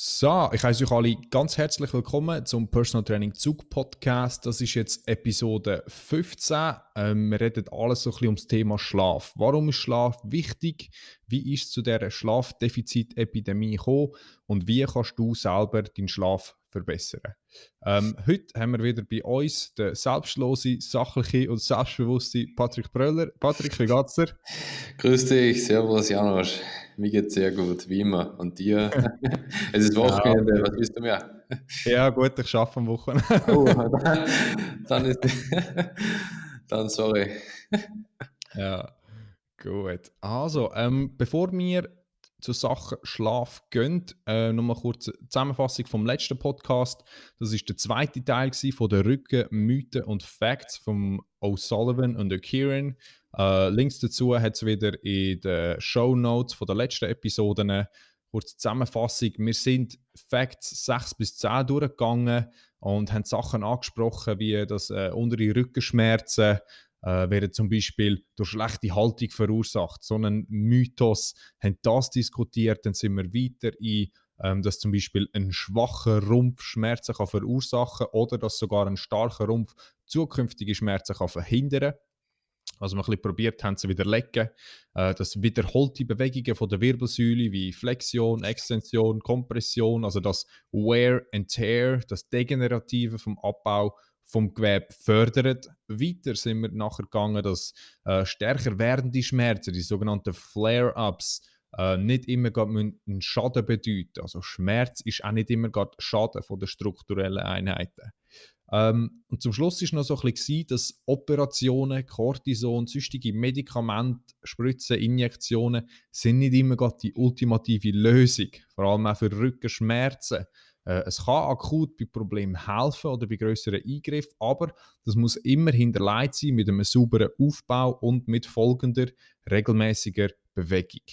So, ich heiße euch alle ganz herzlich willkommen zum Personal Training Zug Podcast. Das ist jetzt Episode 15. Ähm, wir reden alles so ein bisschen ums Thema Schlaf. Warum ist Schlaf wichtig? Wie ist es zu dieser Schlafdefizitepidemie gekommen? Und wie kannst du selber deinen Schlaf verbessern? Ähm, heute haben wir wieder bei uns den selbstlose, sachliche und selbstbewusste Patrick Bröller. Patrick, wie geht's dir? Grüß dich, Servus Janosch. Mir geht's sehr gut, wie immer. Und dir? es ist Wochenende, ja. was willst du mehr? Ja, gut, ich arbeite am Wochenende. oh, dann, dann ist. dann sorry. ja, gut. Also, ähm, bevor wir zur Sache Schlaf gehen, äh, nochmal kurz Zusammenfassung vom letzten Podcast. Das ist der zweite Teil von der Rücken, Mythen und Facts von O'Sullivan und Kieran. Äh, Links dazu hat es wieder in den Show Notes von der letzten Episoden. Kurze Zusammenfassung. Wir sind Facts 6 bis 10 durchgegangen und haben Sachen angesprochen, wie das äh, untere Rückenschmerzen äh, werden zum Beispiel durch schlechte Haltung verursacht. So einen Mythos haben das diskutiert. Dann sind wir weiter in ähm, dass zum Beispiel ein schwacher Rumpf Schmerzen kann verursachen oder dass sogar ein starker Rumpf zukünftige Schmerzen kann verhindern. Also wir ein probiert haben zu widerlegen, äh, dass wiederholte Bewegungen von der Wirbelsäule wie Flexion, Extension, Kompression, also das Wear and Tear, das Degenerative vom Abbau vom Gewebe fördert. Weiter sind wir nachher gegangen, dass äh, stärker werdende Schmerzen, die sogenannten Flare-ups, äh, nicht immer einen Schaden bedeuten. Also Schmerz ist auch nicht immer Schaden von den strukturellen Einheiten. Ähm, und zum Schluss ist noch so ein bisschen, dass Operationen, Cortison, sonstige Medikamente, Spritzen, Injektionen sind nicht immer die ultimative Lösung. Vor allem auch für Rückenschmerzen. Äh, es kann akut bei Problemen helfen oder bei größeren Eingriffen, aber das muss immer hinterlegt sein mit einem sauberen Aufbau und mit folgender regelmäßiger Bewegung.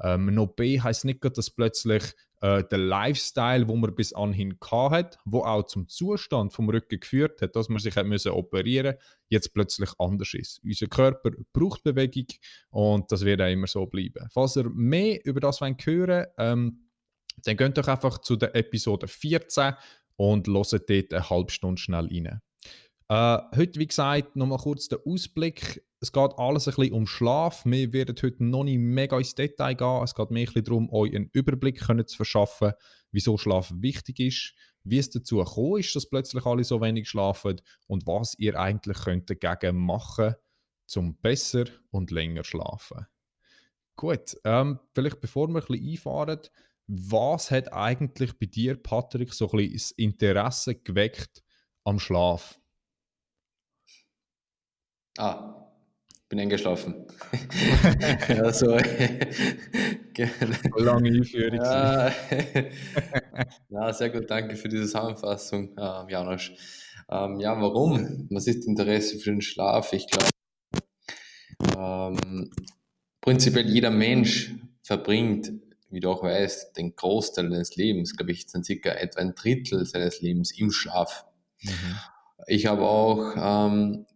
Ähm, ein OP heisst nicht, dass plötzlich äh, der Lifestyle, wo man bis anhin hat, wo auch zum Zustand vom Rücken geführt hat, dass man sich hat müssen operieren, jetzt plötzlich anders ist. Unser Körper braucht Bewegung und das wird auch immer so bleiben. Falls ihr mehr über das hören wollt, ähm, dann geht doch einfach zu der Episode 14 und hört dort eine halbe Stunde schnell rein. Äh, heute, wie gesagt, nochmal kurz der Ausblick. Es geht alles ein bisschen um Schlaf. Wir werden heute noch nicht mega ins Detail gehen. Es geht mehr ein bisschen darum, euch einen Überblick können zu verschaffen, wieso Schlaf wichtig ist, wie es dazu gekommen ist, dass plötzlich alle so wenig schlafen und was ihr eigentlich könnt dagegen machen um besser und länger schlafen. Gut, ähm, vielleicht bevor wir ein bisschen einfahren, was hat eigentlich bei dir, Patrick, so ein bisschen das Interesse geweckt am Schlaf? Ah, bin eingeschlafen. ja, so. Lange Einführung. Ja. ja, sehr gut, danke für diese Zusammenfassung, äh, Janosch. Ähm, ja, warum? Was ist Interesse für den Schlaf? Ich glaube, ähm, prinzipiell jeder Mensch verbringt, wie du auch weißt, den Großteil deines Lebens, glaube ich, sind circa etwa ein Drittel seines Lebens im Schlaf. Mhm. Ich habe auch ähm,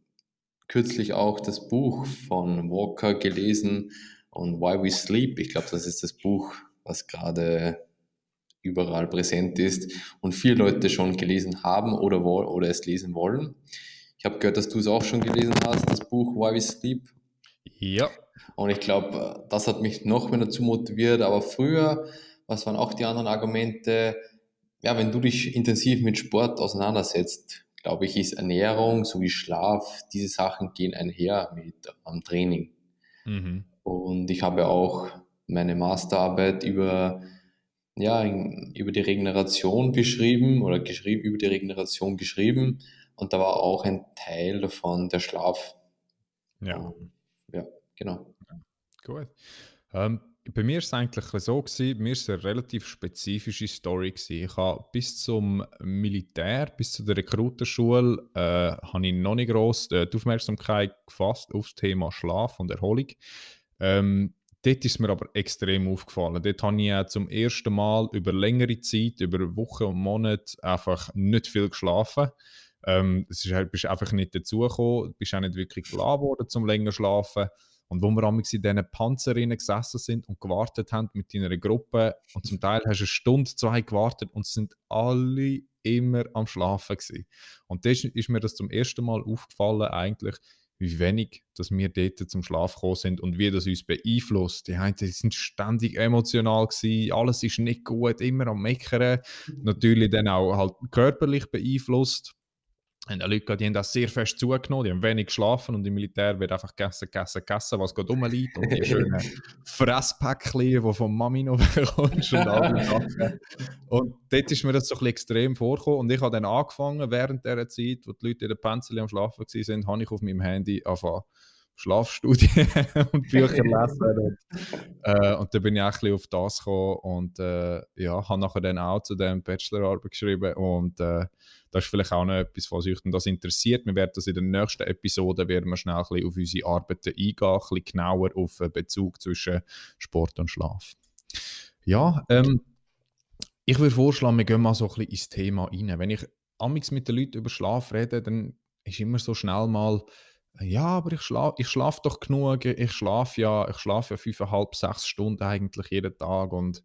kürzlich auch das Buch von Walker gelesen und Why We Sleep. Ich glaube, das ist das Buch, was gerade überall präsent ist und viele Leute schon gelesen haben oder, oder es lesen wollen. Ich habe gehört, dass du es auch schon gelesen hast, das Buch Why We Sleep. Ja. Und ich glaube, das hat mich noch mehr dazu motiviert. Aber früher, was waren auch die anderen Argumente? Ja, wenn du dich intensiv mit Sport auseinandersetzt, glaube ich, ist Ernährung sowie Schlaf, diese Sachen gehen einher mit am Training. Mhm. Und ich habe auch meine Masterarbeit über, ja, über die Regeneration beschrieben oder geschrieben, über die Regeneration geschrieben. Und da war auch ein Teil davon der Schlaf. Ja. Und, ja, genau. Gut. Ähm, bei mir war es eigentlich so, gewesen, bei mir war es eine relativ spezifische Story. Gewesen. Ich habe bis zum Militär, bis zu der Rekrutenschule, äh, habe ich noch nicht gross äh, die Aufmerksamkeit gefasst auf das Thema Schlaf und Erholung. Ähm, dort ist mir aber extrem aufgefallen. Dort habe ich zum ersten Mal über längere Zeit, über Wochen und Monate, einfach nicht viel geschlafen. Ähm, es ist halt, bist einfach nicht dazugekommen, bist auch nicht wirklich klar geworden zum länger schlafen. Und wo wir in diesen Panzerinnen gesessen sind und gewartet haben mit deiner Gruppe und zum Teil hast du eine Stunde, zwei gewartet und sind alle immer am Schlafen gewesen. Und das ist mir das zum ersten Mal aufgefallen eigentlich, wie wenig dass wir dort zum Schlaf gekommen sind und wie das uns beeinflusst. Die einen die sind ständig emotional gewesen, alles ist nicht gut, immer am Meckern. Mhm. Natürlich dann auch halt körperlich beeinflusst. Und die Leute die haben das sehr fest zugenommen, die haben wenig geschlafen und im Militär wird einfach gegessen, gegessen, gegessen, was gerade rumliegt und die schönen Fresspäckchen, die von Mami noch bekommst und all die Sachen. Und dort ist mir das so ein bisschen extrem vorgekommen und ich habe dann angefangen, während dieser Zeit, wo die Leute in der Penzel am Schlafen waren, habe ich auf meinem Handy angefangen, Schlafstudien und Bücher lesen. Und, äh, und dann bin ich auch ein bisschen auf das gekommen und äh, ja, habe nachher dann auch zu dem Bachelorarbeit geschrieben und äh, das ist vielleicht auch noch etwas, was euch das interessiert. Wir werden das in der nächsten Episode werden wir schnell ein bisschen auf unsere Arbeiten eingehen, ein bisschen genauer auf den Bezug zwischen Sport und Schlaf. Ja, ähm, ich würde vorschlagen, wir gehen mal so ein bisschen ins Thema rein. Wenn ich amigs mit den Leuten über Schlaf rede, dann ist immer so schnell mal ja, aber ich schlafe ich schlaf doch genug. Ich schlafe ja, ich schlafe ja fünfeinhalb, sechs Stunden eigentlich jeden Tag und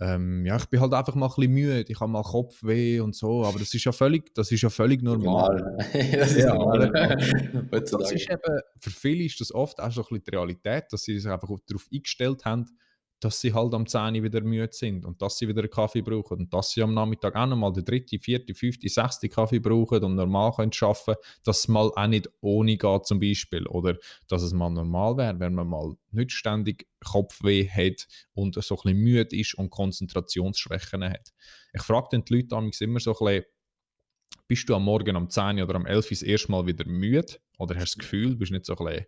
ähm, ja, ich bin halt einfach mal ein bisschen müde. Ich habe mal Kopfweh und so, aber das ist ja völlig, das ist ja völlig normal. das ist ja, normal. das ist eben, für viele ist das oft auch so ein bisschen die Realität, dass sie sich einfach darauf eingestellt haben, dass sie halt am 10 wieder müde sind und dass sie wieder einen Kaffee brauchen und dass sie am Nachmittag auch nochmal den dritten, vierten, fünften, sechsten Kaffee brauchen und normal können arbeiten dass es mal auch nicht ohne geht zum Beispiel oder dass es mal normal wäre, wenn man mal nicht ständig Kopfweh hat und so ein bisschen müde ist und Konzentrationsschwächen hat. Ich frage dann die Leute immer so ein bisschen, bist du am Morgen um 10 oder am 11 das erste Mal wieder müde oder hast du das Gefühl, bist nicht so ein bisschen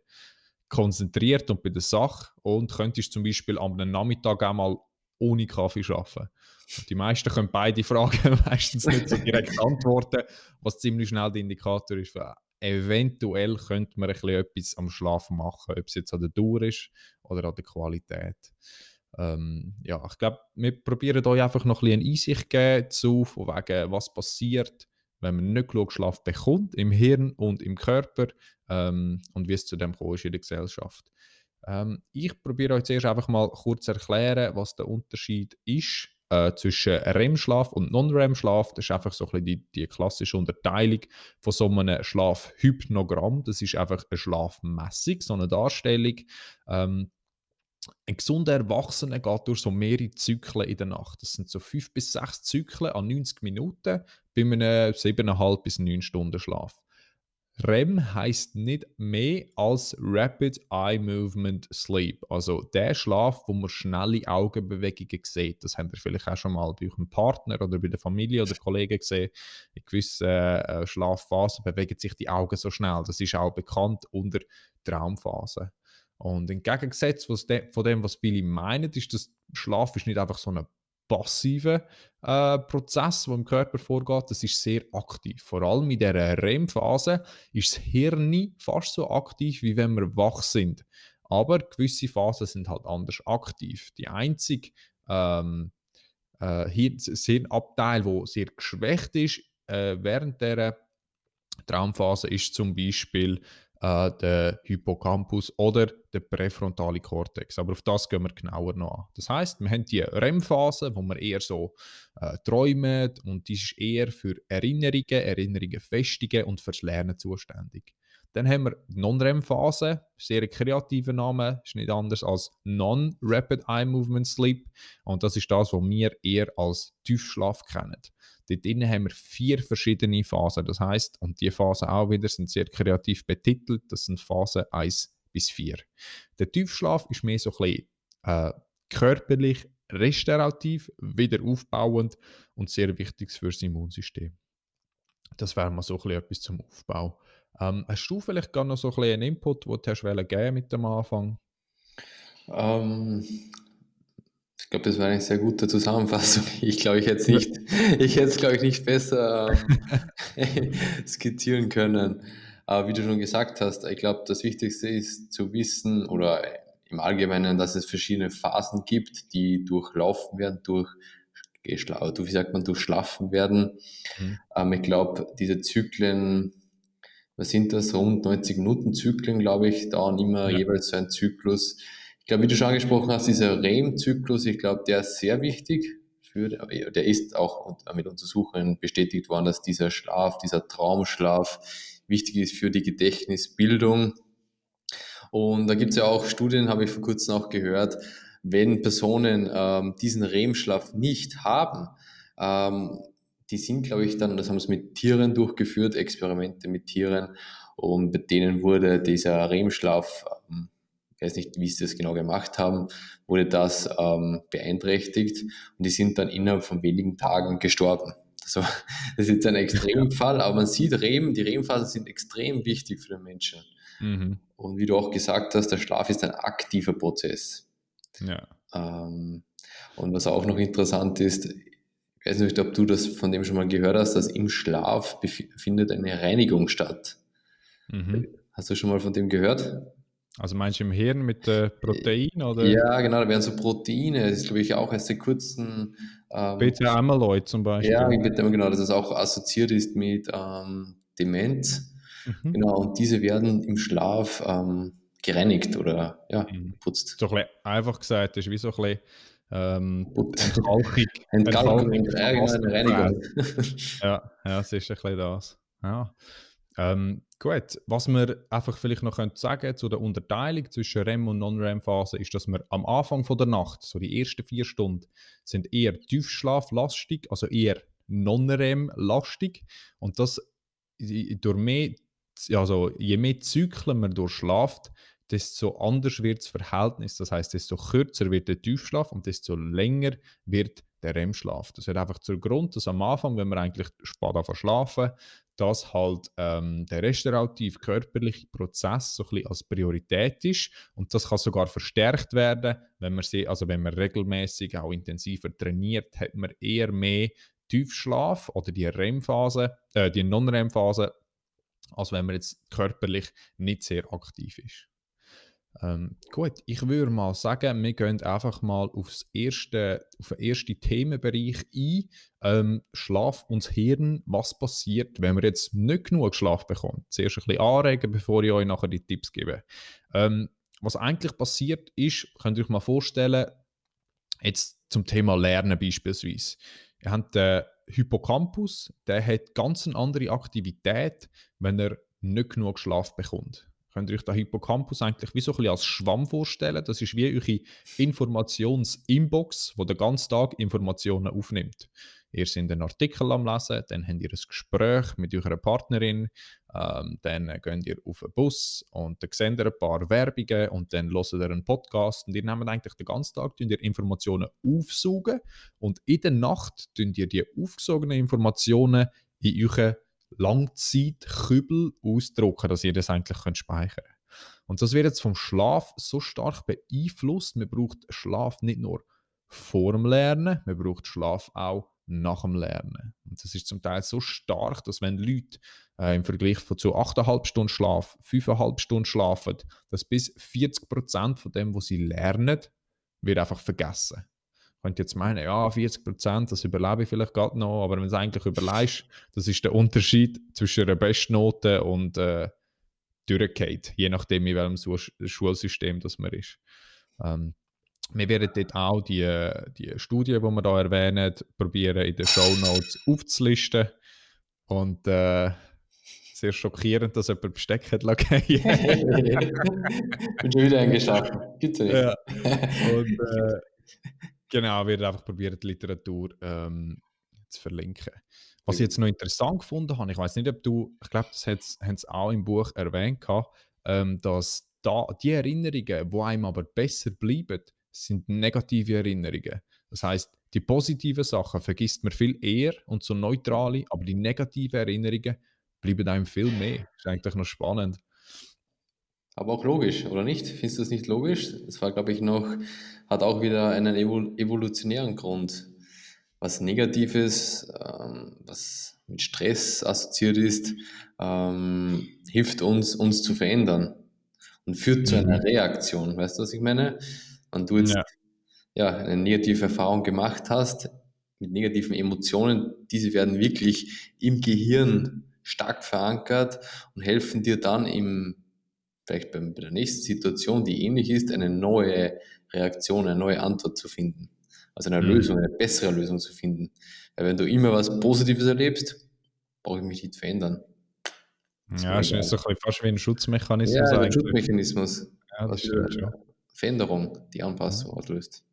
konzentriert und bei der Sache und könntest zum Beispiel am Nachmittag auch mal ohne Kaffee arbeiten. Und die meisten können beide Fragen meistens nicht so direkt antworten, was ziemlich schnell der Indikator ist für eventuell könnte man ein bisschen etwas am Schlafen machen, ob es jetzt an der Dauer ist oder an der Qualität. Ähm, ja, ich glaube, wir probieren euch einfach noch ein bisschen Einsicht geben zu, von wegen, was passiert, wenn man nicht genug Schlaf bekommt, im Hirn und im Körper ähm, und wie es zu dem kommt in der Gesellschaft. Ähm, ich probiere euch zuerst einfach mal kurz erklären, was der Unterschied ist äh, zwischen REM-Schlaf und Non-REM-Schlaf. Das ist einfach so ein bisschen die, die klassische Unterteilung von so einem Schlafhypnogramm. Das ist einfach eine Schlafmessung, so eine Darstellung. Ähm, ein gesunder Erwachsener geht durch so mehrere Zyklen in der Nacht. Das sind so fünf bis sechs Zyklen an 90 Minuten bei einem siebeneinhalb bis neun Stunden Schlaf. REM heißt nicht mehr als Rapid Eye Movement Sleep. Also der Schlaf, wo man schnelle Augenbewegungen sieht. Das habt ihr vielleicht auch schon mal bei eurem Partner oder bei der Familie oder Kollegen gesehen. In gewissen äh, Schlafphasen bewegen sich die Augen so schnell. Das ist auch bekannt unter Traumphasen. Und im Gegensatz von dem, was viele meinen, ist, dass Schlaf ist nicht einfach so ein passiver äh, Prozess, der im Körper vorgeht. Das ist sehr aktiv. Vor allem in dieser REM-Phase ist das Hirn fast so aktiv, wie wenn wir wach sind. Aber gewisse Phasen sind halt anders aktiv. Die einzige ähm, äh, Hirnabteil, der sehr geschwächt ist äh, während der Traumphase, ist zum Beispiel äh, der Hippocampus oder der präfrontale Kortex. Aber auf das gehen wir genauer noch an. Das heißt, wir haben die REM-Phase, wo wir eher so äh, träumen und die ist eher für Erinnerungen, Erinnerungen festigen und fürs Lernen zuständig. Dann haben wir die Non-REM-Phase, sehr kreativer Name, ist nicht anders als Non-Rapid Eye Movement Sleep. Und das ist das, was wir eher als Tiefschlaf kennen. Dort drinnen haben wir vier verschiedene Phasen. Das heißt, und die Phasen auch wieder sind sehr kreativ betitelt. Das sind Phasen 1 bis 4. Der Tiefschlaf ist mehr so ein bisschen äh, körperlich restaurativ, wieder aufbauend und sehr wichtig für das Immunsystem. Das wäre mal so ein bisschen etwas zum Aufbau. Ähm, hast du vielleicht gar noch so ein bisschen einen Input, den du hast geben mit dem Anfang? Ähm, ich glaube, das war eine sehr gute Zusammenfassung. Ich glaube, ich hätte es nicht, ich hätte glaube ich, nicht besser ähm, skizzieren können. Aber wie du schon gesagt hast, ich glaube, das Wichtigste ist zu wissen oder im Allgemeinen, dass es verschiedene Phasen gibt, die durchlaufen werden, durch, wie sagt man, durchschlafen werden. Mhm. Ähm, ich glaube, diese Zyklen was sind das, rund 90 Minuten Zyklen, glaube ich, dauern immer ja. jeweils so ein Zyklus. Ich glaube, wie du schon angesprochen hast, dieser REM-Zyklus, ich glaube, der ist sehr wichtig. Für, der ist auch mit Untersuchungen bestätigt worden, dass dieser Schlaf, dieser Traumschlaf wichtig ist für die Gedächtnisbildung. Und da gibt es ja auch Studien, habe ich vor kurzem auch gehört, wenn Personen ähm, diesen REM-Schlaf nicht haben, ähm, die sind, glaube ich, dann, das haben sie mit Tieren durchgeführt, Experimente mit Tieren, und bei denen wurde dieser REM-Schlaf, ähm, ich weiß nicht, wie sie das genau gemacht haben, wurde das ähm, beeinträchtigt und die sind dann innerhalb von wenigen Tagen gestorben. Also, das ist jetzt ein Extremfall, aber man sieht, REM, die REM-Phasen sind extrem wichtig für den Menschen. Mhm. Und wie du auch gesagt hast, der Schlaf ist ein aktiver Prozess. Ja. Ähm, und was auch noch interessant ist, ich weiß nicht, ob du das von dem schon mal gehört hast, dass im Schlaf findet eine Reinigung statt. Mhm. Hast du schon mal von dem gehört? Also meinst du im Hirn mit äh, Protein? Oder? Ja, genau, da werden so Proteine, das ist glaube ich auch erst seit kurzem. Ähm, Beta-Amyloid zum Beispiel. Ja, genau, dass es auch assoziiert ist mit ähm, Demenz. Mhm. Genau, und diese werden im Schlaf ähm, gereinigt oder ja, mhm. putzt. So ein bisschen einfach gesagt, das ist wie so ein bisschen ähm, Entkalkung. Entkalkung, ja, genau, Reinigung. ja, ja, es ist ein bisschen das. Ja. Ähm, gut, was wir einfach vielleicht noch können sagen zu der Unterteilung zwischen REM und Non-REM-Phase ist, dass wir am Anfang von der Nacht, so die ersten vier Stunden, sind eher tiefschlaflastig, also eher Non-REM-lastig und das durch mehr, also je mehr Zyklen man durchschlaft, desto anders wird das Verhältnis. Das heißt, desto kürzer wird der Tiefschlaf und desto länger wird der REM-Schlaf. Das hat einfach zur Grund, dass am Anfang, wenn wir eigentlich spät schlafen, dass halt ähm, der restaurativ körperliche Prozess so ein bisschen als Priorität ist und das kann sogar verstärkt werden, wenn man sie, also wenn man regelmäßig auch intensiver trainiert, hat man eher mehr Tiefschlaf oder die REM-Phase, äh, die Non-REM-Phase, als wenn man jetzt körperlich nicht sehr aktiv ist. Ähm, gut, ich würde mal sagen, wir gehen einfach mal aufs erste, auf den ersten Themenbereich ein. Ähm, Schlaf und das Hirn, was passiert, wenn man jetzt nicht genug Schlaf bekommt? Zuerst ein bisschen anregen, bevor ich euch nachher die Tipps gebe. Ähm, was eigentlich passiert ist, könnt ihr euch mal vorstellen, jetzt zum Thema Lernen beispielsweise. Ihr habt den Hippocampus, der hat ganz eine andere Aktivität, wenn er nicht genug Schlaf bekommt. Könnt ihr euch den Hippocampus eigentlich wie so ein bisschen als Schwamm vorstellen? Das ist wie eure Informations-Inbox, wo den ganzen Tag Informationen aufnimmt. Ihr seid einen Artikel am Lesen, dann habt ihr ein Gespräch mit eurer Partnerin, ähm, dann geht ihr auf einen Bus und dann seht ihr ein paar Werbungen und dann hört ihr einen Podcast und ihr nehmt eigentlich den ganzen Tag ihr Informationen aufsaugen und in der Nacht tun ihr die aufgesogenen Informationen in euren Langzeitkübel ausdrucken, dass ihr das eigentlich könnt speichern könnt. Und das wird jetzt vom Schlaf so stark beeinflusst. Man braucht Schlaf nicht nur vor dem Lernen, man braucht Schlaf auch nach dem Lernen. Und das ist zum Teil so stark, dass wenn Leute äh, im Vergleich von zu 8,5 Stunden Schlaf 5,5 Stunden schlafen, dass bis 40% von dem, was sie lernen, wird einfach vergessen könnte jetzt meinen, ja, 40 Prozent, das überlebe ich vielleicht gerade noch, aber wenn du es eigentlich überlegst, das ist der Unterschied zwischen einer Bestnote und äh, durchgeht, je nachdem, in welchem Schulsystem das man ist. Ähm, wir werden dort auch die, die Studie, die wir hier erwähnen, probieren in den Show Notes aufzulisten. Und äh, sehr schockierend, dass jemand Besteck hat lassen. Ich Bin schon wieder eingeschafft. Gibt's nicht. Ja. Und, äh, Genau, wir einfach probieren, die Literatur ähm, zu verlinken. Was ich jetzt noch interessant gefunden habe, ich weiß nicht, ob du, ich glaube, das haben sie auch im Buch erwähnt, ähm, dass da die Erinnerungen, die einem aber besser bleiben, sind negative Erinnerungen. Das heißt, die positiven Sachen vergisst man viel eher und so neutrale, aber die negativen Erinnerungen bleiben einem viel mehr. Das ist eigentlich noch spannend. Aber auch logisch, oder nicht? Findest du das nicht logisch? Das war, glaube ich, noch, hat auch wieder einen evolutionären Grund. Was Negatives, ähm, was mit Stress assoziiert ist, ähm, hilft uns, uns zu verändern und führt zu einer mhm. Reaktion. Weißt du, was ich meine? Wenn du jetzt ja. ja. eine negative Erfahrung gemacht hast, mit negativen Emotionen, diese werden wirklich im Gehirn stark verankert und helfen dir dann im, vielleicht bei der nächsten Situation, die ähnlich ist, eine neue Reaktion, eine neue Antwort zu finden. Also eine mhm. Lösung, eine bessere Lösung zu finden. Weil wenn du immer was Positives erlebst, brauche ich mich nicht verändern. Das ja, ist so ein fast wie ein Schutzmechanismus. Ja, ein Schutzmechanismus. Ja, das stimmt schon. Veränderung, die Anpassung auslöst.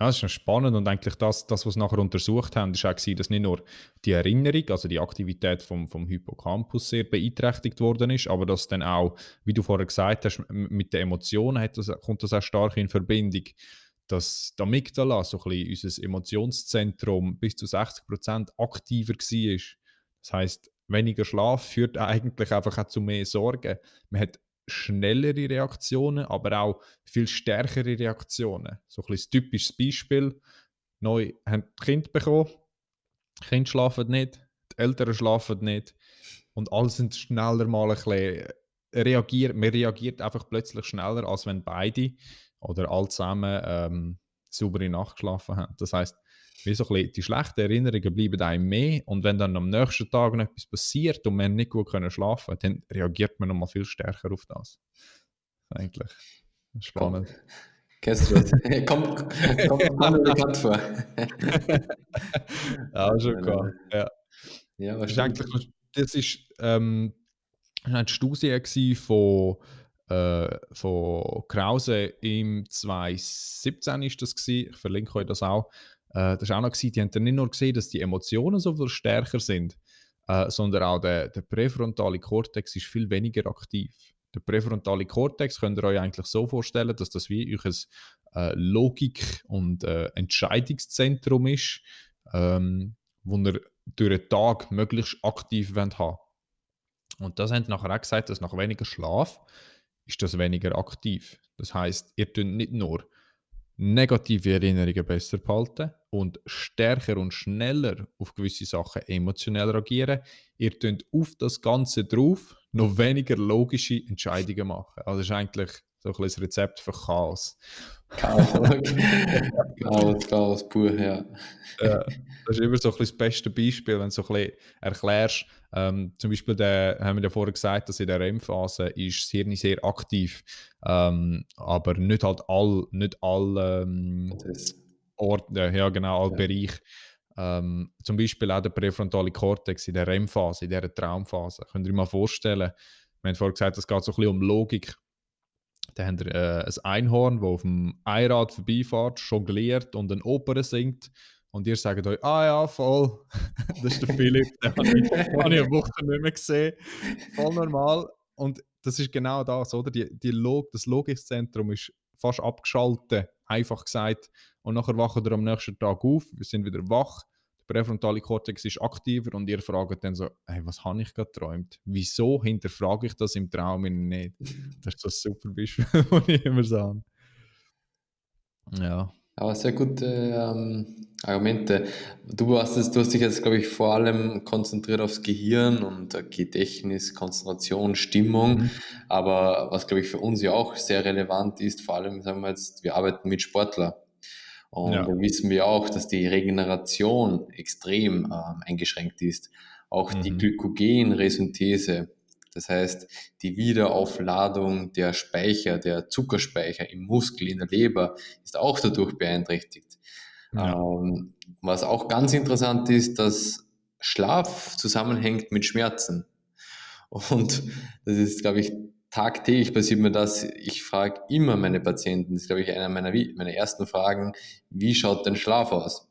Ja, das ist noch spannend und eigentlich das, das was sie nachher untersucht haben, ist auch dass nicht nur die Erinnerung, also die Aktivität vom, vom Hippocampus sehr beeinträchtigt worden ist, aber dass dann auch, wie du vorher gesagt hast, mit den Emotionen das, kommt das auch stark in Verbindung, dass die Amygdala, so ein bisschen unser Emotionszentrum, bis zu 60% aktiver war. Das heißt, weniger Schlaf führt eigentlich einfach auch zu mehr Sorgen. Man hat schnellere Reaktionen, aber auch viel stärkere Reaktionen. So ein typisches Beispiel. Neu haben Kinder bekommen, die Kinder schlafen nicht, die Eltern schlafen nicht und alle sind schneller mal ein bisschen reagiert. Man reagiert einfach plötzlich schneller, als wenn beide oder alle zusammen ähm, saubere Nacht geschlafen haben. Das heißt, wie so ein bisschen, die schlechten Erinnerungen bleiben einem mehr und wenn dann am nächsten Tag noch etwas passiert und man nicht gut können schlafen dann reagiert man nochmal viel stärker auf das. Eigentlich spannend. Kennst du das? kommt, kommt, kommt bekannt vor. ja, schon klar. Ja. ja eigentlich, das ist ähm, eine Studie von, äh, von Krause im 2017 ist das gewesen. Ich verlinke euch das auch. Äh, das war auch noch, gewesen, die haben dann nicht nur gesehen, dass die Emotionen so viel stärker sind, äh, sondern auch der, der präfrontale Kortex ist viel weniger aktiv. Der präfrontale Kortex könnt ihr euch eigentlich so vorstellen, dass das wie euch ein äh, Logik- und äh, Entscheidungszentrum ist, ähm, wo ihr durch den Tag möglichst aktiv haben wollt. Und das haben nachher auch gesagt, dass nach weniger Schlaf ist das weniger aktiv. Das heißt, ihr tut nicht nur negative Erinnerungen besser behalten und stärker und schneller auf gewisse Sachen emotionell reagieren. Ihr könnt auf das Ganze drauf noch weniger logische Entscheidungen machen. Also das ist eigentlich so ein Rezept für Chaos. Chaos. Chaos, Chaos pur, ja. Das ist immer so ein das beste Beispiel, wenn du so ein bisschen erklärst, ähm, zum Beispiel, der, haben wir ja vorher gesagt, dass in der REM-Phase ist das Hirn sehr aktiv, ähm, aber nicht halt all, nicht all ähm, Orte, ja genau, all ja. Bereiche. Ähm, zum Beispiel auch der präfrontale Kortex in der REM-Phase, in dieser Traumphase. Könnt ihr euch mal vorstellen, wir haben vorher gesagt, es geht so ein bisschen um Logik. Da haben wir äh, ein Einhorn, das auf dem Einrad vorbeifährt, jongliert und ein Oper singt und ihr sagt euch, ah ja, voll, das ist der Philipp, den habe ich, hab ich eine Woche nicht mehr gesehen. Voll normal. Und das ist genau das, oder? Die, die Log das Logikszentrum ist fast abgeschaltet, einfach gesagt. Und nachher wachen wir am nächsten Tag auf, wir sind wieder wach, der präfrontale Kortex ist aktiver und ihr fragt dann so, hey, was habe ich gerade geträumt? Wieso hinterfrage ich das im Traum nicht? Das ist das super Beispiel, das ich immer sage. Ja. Aber sehr gute ähm, Argumente. Du hast, es, du hast dich jetzt, glaube ich, vor allem konzentriert aufs Gehirn und Gedächtnis, Konzentration, Stimmung. Mhm. Aber was, glaube ich, für uns ja auch sehr relevant ist, vor allem, sagen wir jetzt, wir arbeiten mit Sportlern. Und ja. da wissen wir auch, dass die Regeneration extrem ähm, eingeschränkt ist. Auch mhm. die Glykogenresynthese das heißt, die Wiederaufladung der Speicher, der Zuckerspeicher im Muskel, in der Leber, ist auch dadurch beeinträchtigt. Ja. Ähm, was auch ganz interessant ist, dass Schlaf zusammenhängt mit Schmerzen. Und das ist, glaube ich, tagtäglich passiert mir das. Ich frage immer meine Patienten, das ist, glaube ich, einer meiner, meiner ersten Fragen, wie schaut dein Schlaf aus?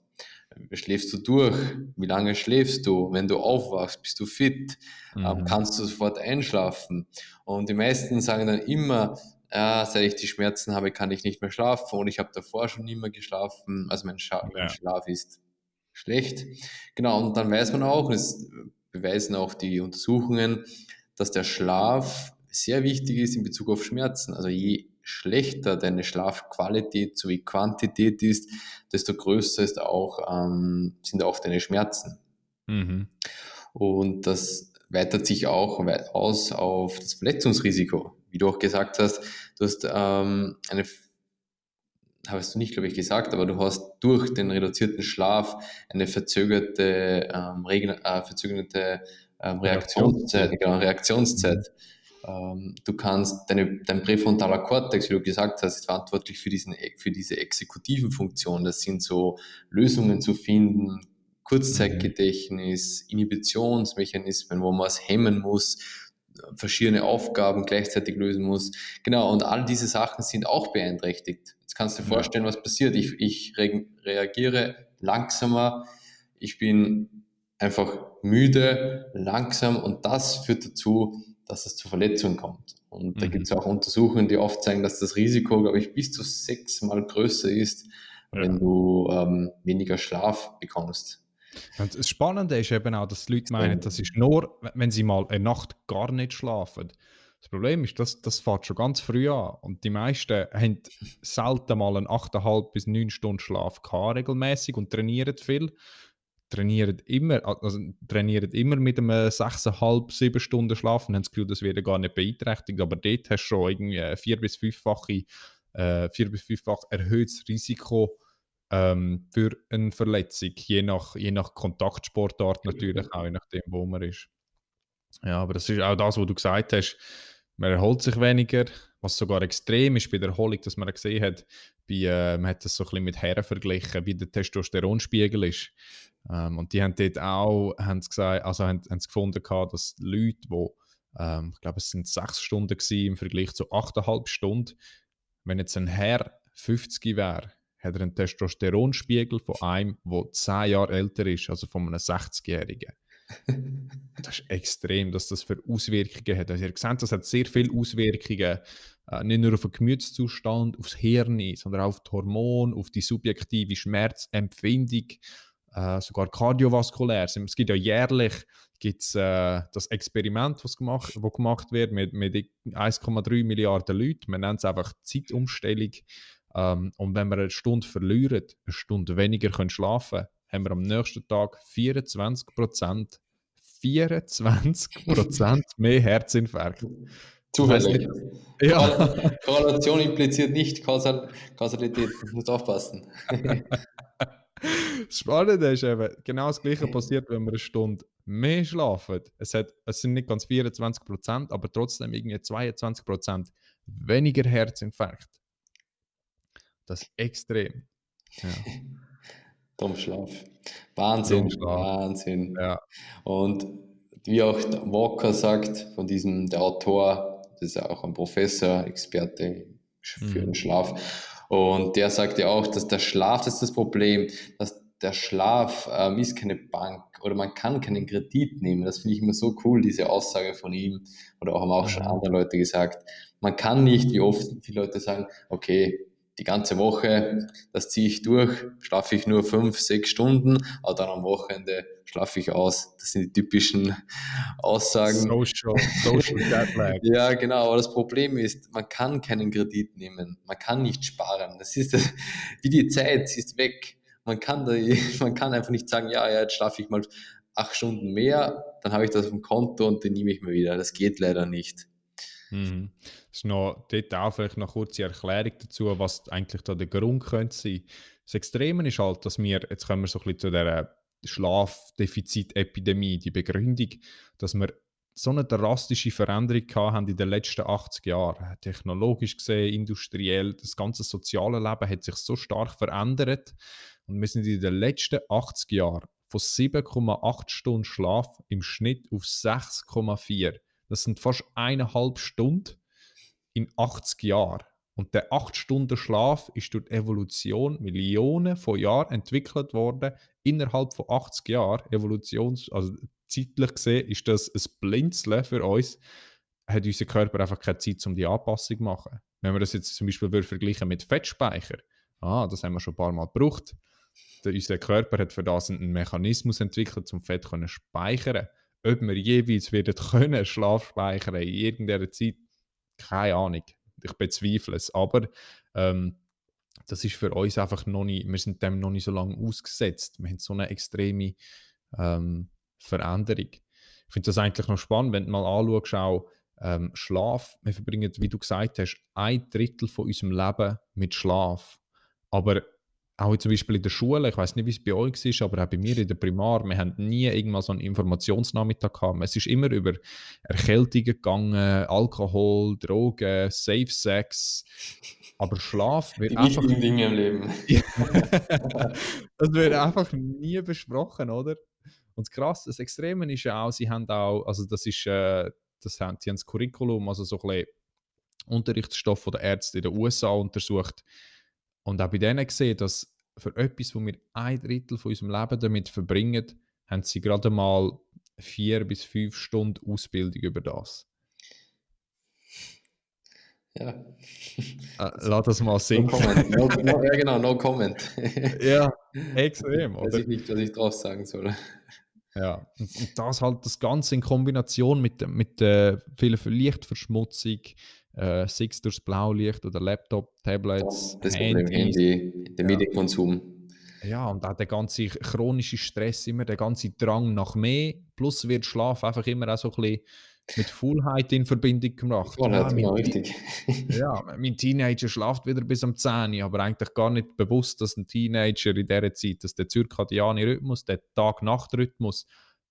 Schläfst du durch? Wie lange schläfst du? Wenn du aufwachst, bist du fit? Ähm, mhm. kannst du sofort einschlafen? Und die meisten sagen dann immer, ja, seit ich die Schmerzen habe, kann ich nicht mehr schlafen und ich habe davor schon nie mehr geschlafen. Also mein, Scha ja. mein Schlaf ist schlecht. Genau, und dann weiß man auch, das beweisen auch die Untersuchungen, dass der Schlaf sehr wichtig ist in Bezug auf Schmerzen. Also je schlechter deine Schlafqualität sowie Quantität ist, desto größer ist auch, ähm, sind auch deine Schmerzen. Mhm. Und das weitet sich auch aus auf das Verletzungsrisiko. Wie du auch gesagt hast, du hast ähm, eine, hast du nicht, glaube ich, gesagt, aber du hast durch den reduzierten Schlaf eine verzögerte, ähm, Regen, äh, verzögerte ähm, Reaktionszeit, genau, Reaktionszeit. Mhm. Ähm, du kannst deine, dein präfrontaler Kortex, wie du gesagt hast, ist verantwortlich für, diesen, für diese exekutiven Funktionen. Das sind so Lösungen zu finden, Kurzzeitgedächtnis, Inhibitionsmechanismen, wo man was hemmen muss, verschiedene Aufgaben gleichzeitig lösen muss. Genau, und all diese Sachen sind auch beeinträchtigt. Jetzt kannst du dir vorstellen, was passiert. Ich, ich reagiere langsamer, ich bin einfach müde, langsam und das führt dazu, dass es zu Verletzungen kommt. Und mhm. da gibt es auch Untersuchungen, die oft zeigen, dass das Risiko, glaube ich, bis zu sechsmal größer ist, ja. wenn du ähm, weniger Schlaf bekommst. Und das Spannende ist eben auch, dass die Leute meinen, das ist nur, wenn sie mal eine Nacht gar nicht schlafen. Das Problem ist, dass das fährt schon ganz früh an und die meisten haben selten mal einen 8,5 bis 9 Stunden Schlaf gehabt, regelmäßig und trainieren viel. Trainieren immer, also trainieren immer mit einem 6,5, 7 Stunden Schlaf und haben das Gefühl, das wird gar nicht beeinträchtigt, aber dort hast du schon irgendwie 4 bis 5-fache, äh, 4 bis 5-fach erhöhtes Risiko, ähm, für eine Verletzung, je nach, je nach Kontaktsportart natürlich, auch je nachdem, wo man ist. Ja, aber das ist auch das, was du gesagt hast. Man erholt sich weniger, was sogar extrem ist bei der Erholung, dass man gesehen hat, bei, äh, man hat das so ein bisschen mit Herren verglichen, wie der Testosteronspiegel ist. Ähm, und die haben dort auch haben's gesagt, also haben, haben gefunden, gehabt, dass Leute, die, ähm, ich glaube, es sind sechs Stunden gewesen, im Vergleich zu achteinhalb Stunden, wenn jetzt ein Herr 50 wäre, hat er einen Testosteronspiegel von einem, der 10 Jahre älter ist, also von einem 60-Jährigen. das ist extrem, dass das für Auswirkungen hat. Also ihr seht, das hat sehr viele Auswirkungen, äh, nicht nur auf den Gemütszustand, aufs Hirn, sondern auch auf die Hormone, auf die subjektive Schmerzempfindung, äh, sogar kardiovaskulär. Es gibt ja jährlich gibt's, äh, das Experiment, was gemacht, wo gemacht wird mit, mit 1,3 Milliarden Leuten. Man nennt es einfach Zeitumstellung. Ähm, und wenn wir eine Stunde verlieren, eine Stunde weniger können schlafen haben wir am nächsten Tag 24 Prozent 24 mehr Herzinfarkt. Zufällig. Ja. Korrelation impliziert nicht Kausal Kausalität. Du musst aufpassen. das Spannende ist eben, genau das Gleiche passiert, wenn wir eine Stunde mehr schlafen. Es, hat, es sind nicht ganz 24 Prozent, aber trotzdem irgendwie 22 Prozent weniger Herzinfarkt. Das ist extrem. Ja. Tom Schlaf. Wahnsinn, Schlaf. Wahnsinn. Ja. Und wie auch Walker sagt, von diesem, der Autor, das ist auch ein Professor, Experte für mhm. den Schlaf. Und der sagt ja auch, dass der Schlaf, das ist das Problem, dass der Schlaf ähm, ist keine Bank oder man kann keinen Kredit nehmen. Das finde ich immer so cool, diese Aussage von ihm. Oder auch haben auch schon andere Leute gesagt. Man kann nicht, wie oft viele Leute sagen, okay, die ganze Woche, das ziehe ich durch, schlafe ich nur fünf, sechs Stunden, aber dann am Wochenende schlafe ich aus. Das sind die typischen Aussagen. Social, social Jetlag. ja, genau. Aber das Problem ist, man kann keinen Kredit nehmen. Man kann nicht sparen. Das ist das, wie die Zeit, sie ist weg. Man kann, da, man kann einfach nicht sagen, ja, ja, jetzt schlafe ich mal acht Stunden mehr, dann habe ich das auf dem Konto und den nehme ich mir wieder. Das geht leider nicht. Mhm. Ist noch, dort auch vielleicht noch kurze Erklärung dazu, was eigentlich da der Grund könnte sein. Das Extreme ist halt, dass wir, jetzt kommen wir so ein bisschen zu der Schlafdefizitepidemie, die Begründung, dass wir so eine drastische Veränderung haben in den letzten 80 Jahren. Technologisch gesehen, industriell, das ganze soziale Leben hat sich so stark verändert und wir sind in den letzten 80 Jahren von 7,8 Stunden Schlaf im Schnitt auf 6,4 das sind fast eineinhalb Stunden in 80 Jahren. Und der 8 Stunden Schlaf ist durch Evolution Millionen von Jahren entwickelt worden. Innerhalb von 80 Jahren, Evolutions, also zeitlich gesehen, ist das ein Blinzeln für uns. Hat unser Körper einfach keine Zeit, um die Anpassung zu machen. Wenn wir das jetzt zum Beispiel vergleichen mit Fettspeicher, ah, das haben wir schon ein paar Mal gebraucht. Der, unser Körper hat für das einen Mechanismus entwickelt, um Fett zu speichern. Ob wir jeweils wieder können Schlaf speichern in irgendeiner Zeit, keine Ahnung. Ich bezweifle es. Aber ähm, das ist für uns einfach noch nicht, wir sind dem noch nicht so lange ausgesetzt. Wir haben so eine extreme ähm, Veränderung. Ich finde das eigentlich noch spannend, wenn du mal anschaust, auch, ähm, Schlaf, wir verbringen, wie du gesagt hast, ein Drittel von unserem Leben mit Schlaf. Aber auch zum Beispiel in der Schule, ich weiß nicht, wie es bei euch ist, aber auch bei mir in der Primar, wir haben nie irgendwann so einen Informationsnachmittag gehabt. Es ist immer über Erkältungen gegangen, Alkohol, Drogen, Safe Sex, aber Schlaf wird Die einfach... Die Dinge im Leben. das wird einfach nie besprochen, oder? Und das Krasse, das Extreme ist ja auch, sie haben auch, also das ist, äh, das haben, sie haben das Curriculum, also so ein bisschen Unterrichtsstoff der Ärzte in den USA untersucht, und auch bei denen gesehen, dass für etwas, wo wir ein Drittel von unserem Leben damit verbringen, haben sie gerade mal vier bis fünf Stunden Ausbildung über das. Ja. Äh, lass das mal sinken. No no, no, ja, genau, no comment. ja, extrem, oder? Weiß ich nicht, was ich drauf sagen soll. Ja, und, das halt das Ganze in Kombination mit, mit der vielen Lichtverschmutzung, äh, es durchs Blaulicht oder Laptop, Tablets, das Handys, Handy, der Medienkonsum. Ja, und auch der ganze chronische Stress, immer der ganze Drang nach mehr, plus wird Schlaf einfach immer auch so ein bisschen mit Fullheit in Verbindung gemacht. Ja, genau, richtig. ja, mein Teenager schlaft wieder bis am 10 aber eigentlich gar nicht bewusst, dass ein Teenager in dieser Zeit, dass der zirkadiane Rhythmus, der Tag-Nacht-Rhythmus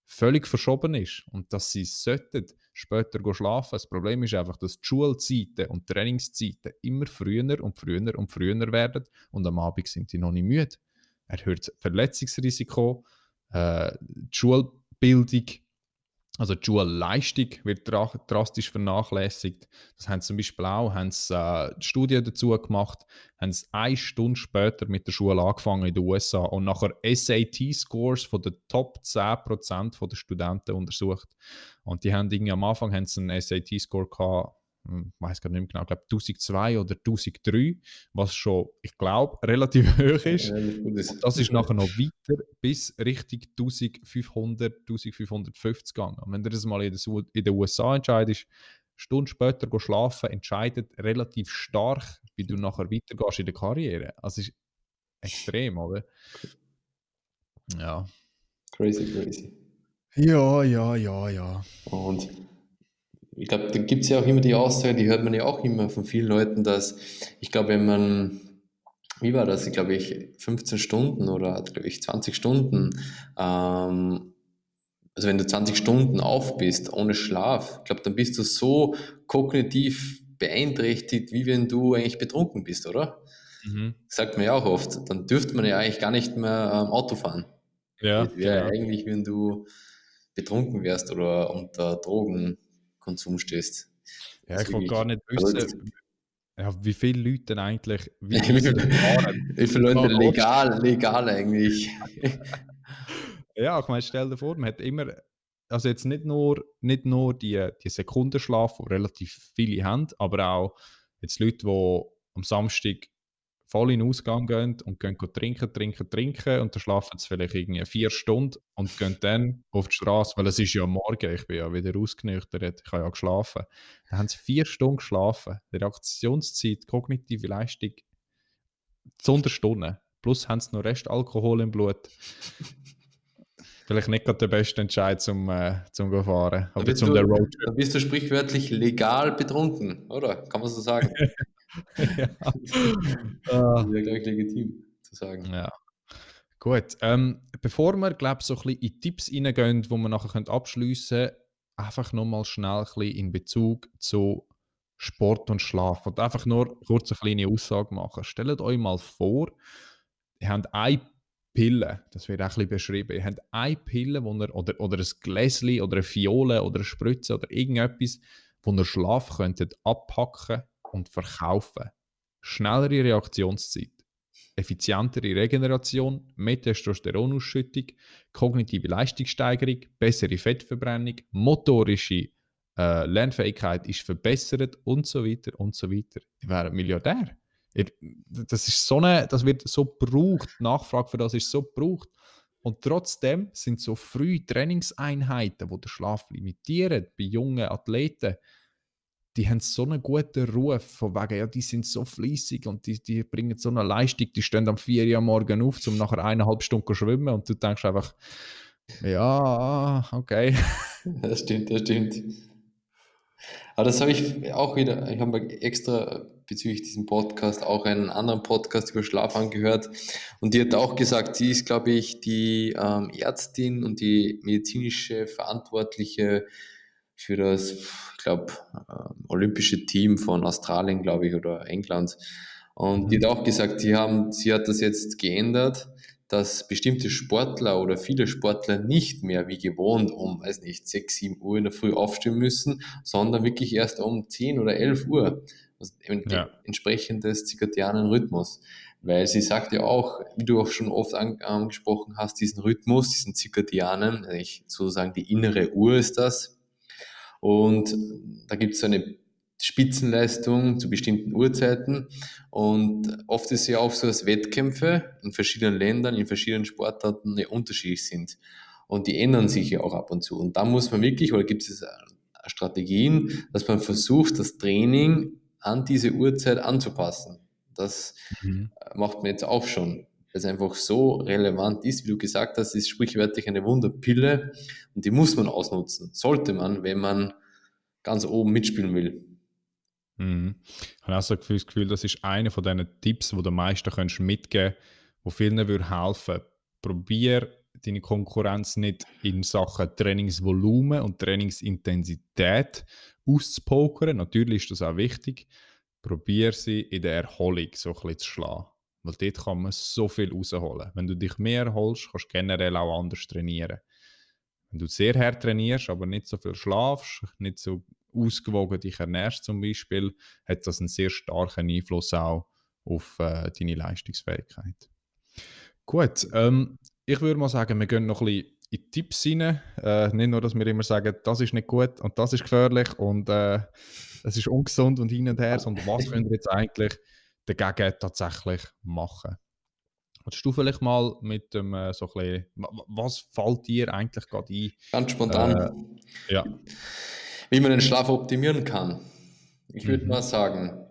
völlig verschoben ist und dass sie sollten später schlafen. Das Problem ist einfach, dass die Schulzeiten und Trainingszeiten immer früher und früher und früher werden und am Abend sind sie noch nicht müde. Erhöht das Verletzungsrisiko, äh, die Schulbildung also die Schulleistung wird drastisch vernachlässigt. Das haben sie zum Beispiel auch haben sie, äh, Studien dazu gemacht, haben sie eine Stunde später mit der Schule angefangen in den USA und nachher SAT-Scores von den Top 10% der Studenten untersucht. Und die haben irgendwie am Anfang haben sie einen SAT-Score gehabt, ich weiß gar nicht mehr genau, ich glaube 1002 oder 1003, was schon, ich glaube, relativ hoch ist. Ja, das ist nachher noch weiter bis Richtung 1500, 1550 gegangen. Und wenn du das mal in den USA entscheidest, Stunden später schlafen, entscheidet relativ stark, wie du nachher weitergehst in der Karriere. Also ist extrem, oder? Ja. Crazy, crazy. Ja, ja, ja, ja. Und ich glaube, da gibt es ja auch immer die Aussage, die hört man ja auch immer von vielen Leuten, dass ich glaube, wenn man, wie war das, ich glaube ich, 15 Stunden oder glaube ich 20 Stunden, ähm, also wenn du 20 Stunden auf bist ohne Schlaf, ich glaube, dann bist du so kognitiv beeinträchtigt, wie wenn du eigentlich betrunken bist, oder? Mhm. sagt man ja auch oft. Dann dürfte man ja eigentlich gar nicht mehr ähm, Auto fahren. Ja. Das wäre ja. eigentlich, wenn du betrunken wärst oder unter Drogen Konsum stehst. Ja, ich wollte gar nicht wissen, ja, wie viele Leute denn eigentlich. Wie, wie viele Leute legal, legal eigentlich. ja, ich meine, stell dir vor, man hat immer, also jetzt nicht nur, nicht nur die, die Sekundenschlaf, die relativ viele haben, aber auch jetzt Leute, die am Samstag voll in den Ausgang gehen und gehen trinken, trinken, trinken und dann schlafen sie vielleicht irgendwie vier Stunden und gehen dann auf die Straße, weil es ist ja morgen, ich bin ja wieder ausgenüchtert, ich habe ja geschlafen. Dann haben sie vier Stunden geschlafen. Die Reaktionszeit, kognitive Leistung, Sonderstunden. Plus haben sie noch Rest Alkohol im Blut. Vielleicht nicht gerade der beste Entscheid zum, äh, zum fahren. Aber zum du, der Roadtrip. Dann bist du sprichwörtlich legal betrunken, oder? Kann man so sagen? ja. Das wäre, glaube ich, legitim zu sagen. Ja. Gut. Ähm, bevor wir, glaube so ein bisschen in Tipps reingehen, die wir nachher abschliessen können, einfach nochmal schnell ein bisschen in Bezug zu Sport und Schlaf. Und einfach nur kurz eine kleine Aussage machen. Stellt euch mal vor, ihr habt eine Pille, das wird auch ein bisschen beschrieben. Ihr habt eine Pille wo ihr, oder, oder ein Gläschen oder eine Fiole oder eine Spritze oder irgendetwas, wo ihr Schlaf könntet abpacken und verkaufen. Schnellere Reaktionszeit, effizientere Regeneration, mehr Testosteronausschüttung, kognitive Leistungssteigerung, bessere Fettverbrennung, motorische äh, Lernfähigkeit ist verbessert und so weiter und so weiter. Die wären Milliardär. Das, ist so eine, das wird so gebraucht, die Nachfrage für das ist so gebraucht. Und trotzdem sind so früh Trainingseinheiten, die den Schlaf limitieren, bei jungen Athleten, die haben so einen guten Ruf, von wegen, ja, die sind so fließig und die, die bringen so eine Leistung, die stehen am 4 Uhr Morgen auf, um nachher eineinhalb Stunden zu schwimmen und du denkst einfach, ja, okay. Das stimmt, das stimmt. Aber das habe ich auch wieder, ich habe extra bezüglich diesem Podcast auch einen anderen Podcast über Schlaf angehört und die hat auch gesagt, sie ist, glaube ich, die ähm, Ärztin und die medizinische Verantwortliche für das, ich glaube, äh, olympische Team von Australien, glaube ich, oder England. Und die hat auch gesagt, sie, haben, sie hat das jetzt geändert, dass bestimmte Sportler oder viele Sportler nicht mehr wie gewohnt um, weiß nicht, 6, 7 Uhr in der Früh aufstehen müssen, sondern wirklich erst um 10 oder 11 Uhr. Also ja. entsprechend des zirkadianen Rhythmus. Weil sie sagt ja auch, wie du auch schon oft angesprochen hast, diesen Rhythmus, diesen zirkadianen, sozusagen die innere Uhr ist das, und da gibt es eine Spitzenleistung zu bestimmten Uhrzeiten. Und oft ist es ja auch so, dass Wettkämpfe in verschiedenen Ländern, in verschiedenen Sportarten ja unterschiedlich sind. Und die ändern sich ja auch ab und zu. Und da muss man wirklich, oder gibt es Strategien, dass man versucht, das Training an diese Uhrzeit anzupassen. Das mhm. macht man jetzt auch schon es einfach so relevant ist, wie du gesagt hast, ist sprichwörtlich eine Wunderpille und die muss man ausnutzen. Sollte man, wenn man ganz oben mitspielen will. Mhm. Ich habe auch so das Gefühl, das ist einer von diesen Tipps, die du meisten kannst mitgeben kannst, wo vielen würde helfen. Probier deine Konkurrenz nicht in Sachen Trainingsvolumen und Trainingsintensität auszupokern. Natürlich ist das auch wichtig. Probier sie in der Erholung so ein bisschen zu schlagen. Weil dort kann man so viel rausholen. Wenn du dich mehr erholst, kannst du generell auch anders trainieren. Wenn du sehr hart trainierst, aber nicht so viel schlafst, nicht so ausgewogen dich ernährst zum Beispiel, hat das einen sehr starken Einfluss auch auf äh, deine Leistungsfähigkeit. Gut, ähm, ich würde mal sagen, wir gehen noch ein bisschen in Tipps rein. Äh, nicht nur, dass wir immer sagen, das ist nicht gut und das ist gefährlich und äh, es ist ungesund und hin und her, sondern was können wir jetzt eigentlich dagegen tatsächlich machen. Willst du vielleicht mal mit dem äh, so ein bisschen, was fällt dir eigentlich gerade ein? Ganz spontan. Äh, ja. Wie man den Schlaf optimieren kann. Ich würde mhm. mal sagen,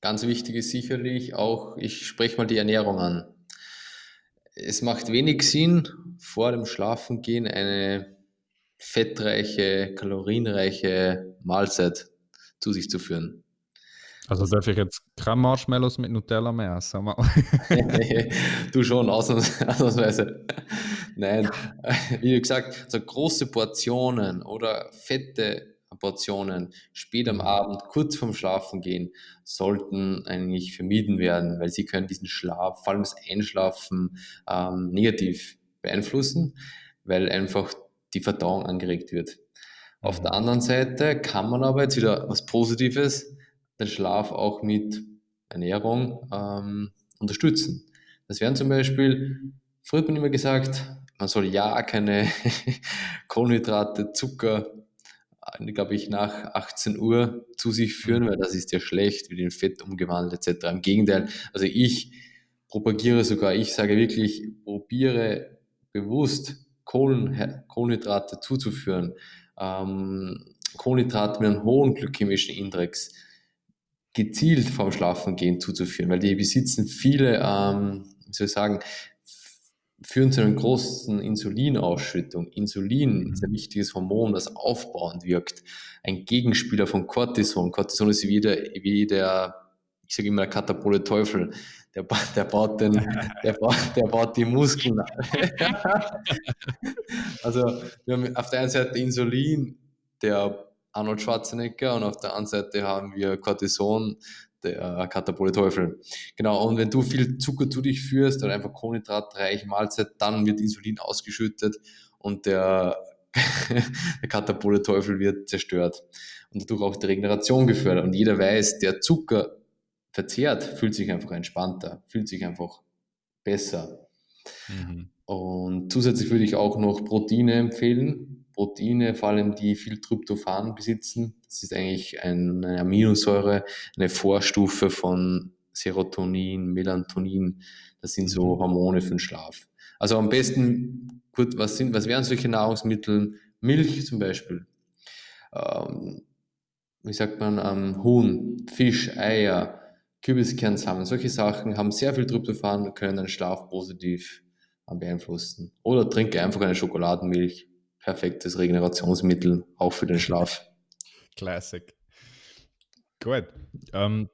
ganz wichtig ist sicherlich auch, ich spreche mal die Ernährung an. Es macht wenig Sinn, vor dem Schlafengehen eine fettreiche, kalorienreiche Mahlzeit zu sich zu führen. Also darf ich jetzt keine Marshmallows mit Nutella mehr essen? du schon, ausnahmsweise. Nein, wie gesagt, so große Portionen oder fette Portionen spät am Abend, kurz vorm Schlafen gehen, sollten eigentlich vermieden werden, weil sie können diesen Schlaf, vor allem das Einschlafen, ähm, negativ beeinflussen, weil einfach die Verdauung angeregt wird. Auf der mhm. anderen Seite kann man aber jetzt wieder was Positives den Schlaf auch mit Ernährung ähm, unterstützen. Das wären zum Beispiel, früher hat man immer gesagt, man soll ja keine Kohlenhydrate, Zucker, äh, glaube ich, nach 18 Uhr zu sich führen, weil das ist ja schlecht, wird in Fett umgewandelt etc. Im Gegenteil, also ich propagiere sogar, ich sage wirklich, probiere bewusst Kohlenhydrate zuzuführen. Ähm, Kohlenhydrate mit einem hohen glykämischen Index gezielt vorm Schlafengehen zuzuführen, weil die besitzen viele, ähm, wie soll ich sagen, führen zu einer großen Insulinausschüttung. Insulin ist ein mhm. wichtiges Hormon, das aufbauend wirkt. Ein Gegenspieler von Cortison. Cortison ist wie der, wie der ich sage immer der Katapole Teufel. Der, der, baut den, der, baut, der baut die Muskeln. also wir haben auf der einen Seite Insulin, der Arnold Schwarzenegger und auf der anderen Seite haben wir Cortison, der Katapole Teufel. Genau, und wenn du viel Zucker zu dich führst oder einfach kohlenhydratreiche Mahlzeit, dann wird Insulin ausgeschüttet und der, der Katapole Teufel wird zerstört und dadurch auch die Regeneration gefördert. Und jeder weiß, der Zucker verzehrt, fühlt sich einfach entspannter, fühlt sich einfach besser. Mhm. Und zusätzlich würde ich auch noch Proteine empfehlen. Proteine, vor allem die viel Tryptophan besitzen. Das ist eigentlich eine Aminosäure, eine Vorstufe von Serotonin, Melatonin. Das sind so mhm. Hormone für den Schlaf. Also am besten, gut, was, sind, was wären solche Nahrungsmittel? Milch zum Beispiel. Ähm, wie sagt man, ähm, Huhn, Fisch, Eier, Kürbiskernsamen, solche Sachen haben sehr viel Tryptophan und können den Schlaf positiv beeinflussen. Oder trinke einfach eine Schokoladenmilch perfektes Regenerationsmittel, auch für den Schlaf. Classic. Gut. Ähm,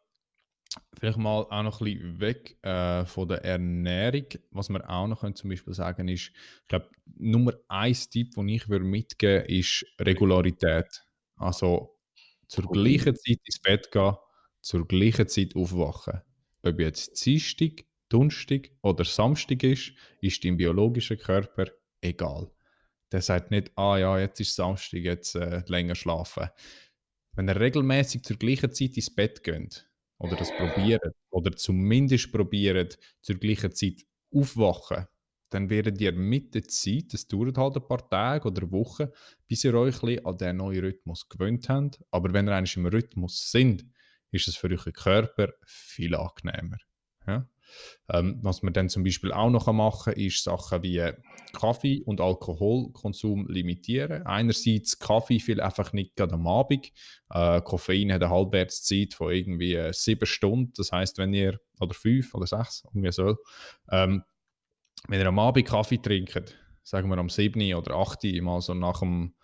Vielleicht mal auch noch ein bisschen weg äh, von der Ernährung. Was wir auch noch können zum Beispiel sagen ist, ich glaube, Nummer eins Tipp, den ich würde mitgeben ist Regularität. Also zur gleichen Zeit ins Bett gehen, zur gleichen Zeit aufwachen. Ob jetzt Dienstag, Donnerstag oder Samstag ist, ist dein biologischer Körper egal. Der sagt nicht, ah ja, jetzt ist Samstag, jetzt äh, länger schlafen. Wenn er regelmäßig zur gleichen Zeit ins Bett geht oder das probiert oder zumindest probiert zur gleichen Zeit aufwachen, dann werdet ihr mit der Zeit, das dauert halt ein paar Tage oder Wochen, bis ihr euch an diesen neuen Rhythmus gewöhnt habt. Aber wenn ihr eigentlich im Rhythmus sind, ist es für euren Körper viel angenehmer. Ja? Ähm, was man dann zum Beispiel auch noch machen kann, ist Sachen wie Kaffee- und Alkoholkonsum limitieren. Einerseits Kaffee viel einfach nicht gerade am Abend. Äh, Koffein hat eine Halbwertszeit von irgendwie äh, sieben Stunden. Das heißt, wenn ihr, oder fünf oder sechs, irgendwie so, ähm, wenn ihr am Abend Kaffee trinkt, sagen wir am 7. oder 8. mal so nach dem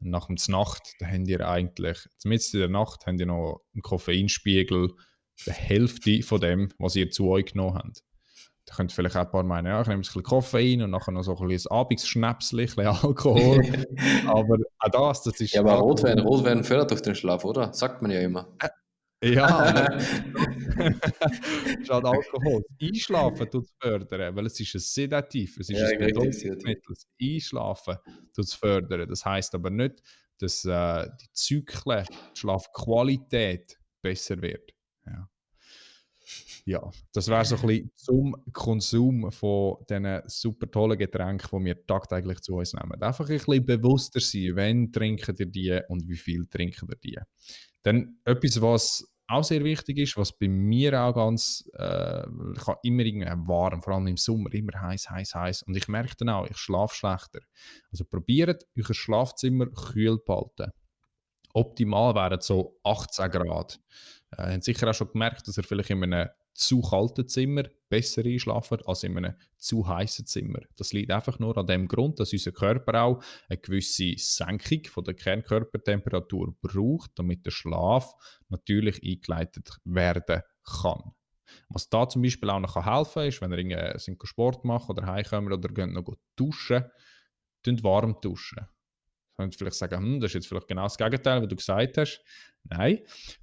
nach dem Nacht, dann habt ihr eigentlich, zumindest in der Nacht, habt ihr noch einen Koffeinspiegel der Hälfte von dem, was ihr zu euch genommen habt. Da könnt ihr vielleicht auch ein paar meinen, ja, ich nehme ein bisschen Koffein und nachher noch so ein bisschen Abendsschnäpsel, ein bisschen Alkohol. aber auch das, das ist... Ja, aber Rotwein, Rotwein fördert doch den Schlaf, oder? Sagt man ja immer. Ja, statt Alkohol. Einschlafen tut es fördern, weil es ist ein Sedativ, es ist ja, ein Betäubungsmittel. Einschlafen tut es fördern. Das heisst aber nicht, dass äh, die Zyklen, die Schlafqualität besser wird. Ja, das wäre so ein bisschen zum Konsum von diesen super tollen Getränken, die wir tagtäglich zu uns nehmen. Einfach ein bisschen bewusster sein, wann trinken ihr die und wie viel trinken ihr die. Dann etwas, was auch sehr wichtig ist, was bei mir auch ganz, äh, ich habe immer irgendwie warm, vor allem im Sommer, immer heiß, heiß, heiß. Und ich merke dann auch, ich schlafe schlechter. Also probiert euer Schlafzimmer kühl zu halten. Optimal wären so 18 Grad. Äh, habt sicher auch schon gemerkt, dass ihr vielleicht in einem zu kalten Zimmer besser einschlafen als in einem zu heißen Zimmer. Das liegt einfach nur an dem Grund, dass unser Körper auch eine gewisse Senkung von der Kernkörpertemperatur braucht, damit der Schlaf natürlich eingeleitet werden kann. Was da zum Beispiel auch noch helfen kann, ist, wenn ihr Sport macht oder heimkommt oder geht noch duschen, warm duschen. Könnt vielleicht sagen, hm, das ist jetzt vielleicht genau das Gegenteil, was du gesagt hast. Nein,